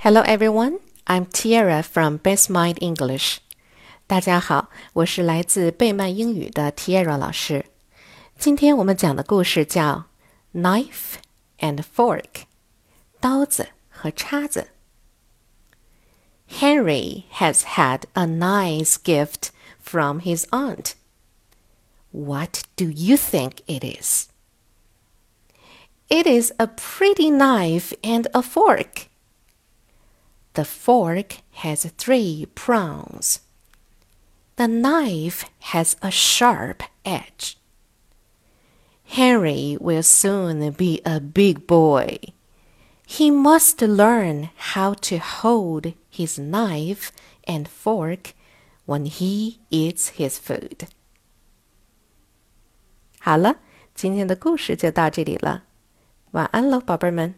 Hello everyone, I'm Tiara from Best Mind English. 大家好，我是来自贝曼英语的 Tiara 老师。今天我们讲的故事叫《Knife and Fork》，刀子和叉子。Henry has had a nice gift from his aunt. What do you think it is? It is a pretty knife and a fork. The fork has three prongs. The knife has a sharp edge. Henry will soon be a big boy. He must learn how to hold his knife and fork when he eats his food. 好了，今天的故事就到这里了。晚安喽，宝贝们。